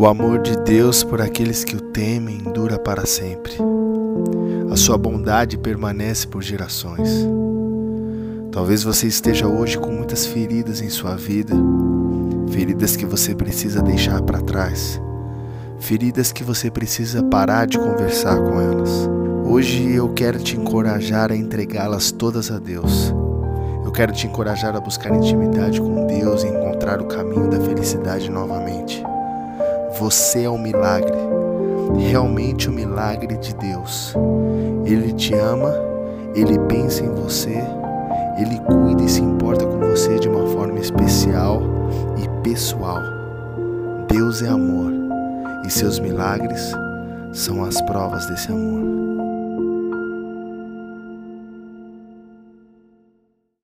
O amor de Deus por aqueles que o temem dura para sempre. A sua bondade permanece por gerações. Talvez você esteja hoje com muitas feridas em sua vida, feridas que você precisa deixar para trás, feridas que você precisa parar de conversar com elas. Hoje eu quero te encorajar a entregá-las todas a Deus. Eu quero te encorajar a buscar intimidade com Deus e encontrar o caminho da felicidade novamente. Você é um milagre, realmente um milagre de Deus. Ele te ama, ele pensa em você, ele cuida e se importa com você de uma forma especial e pessoal. Deus é amor e seus milagres são as provas desse amor.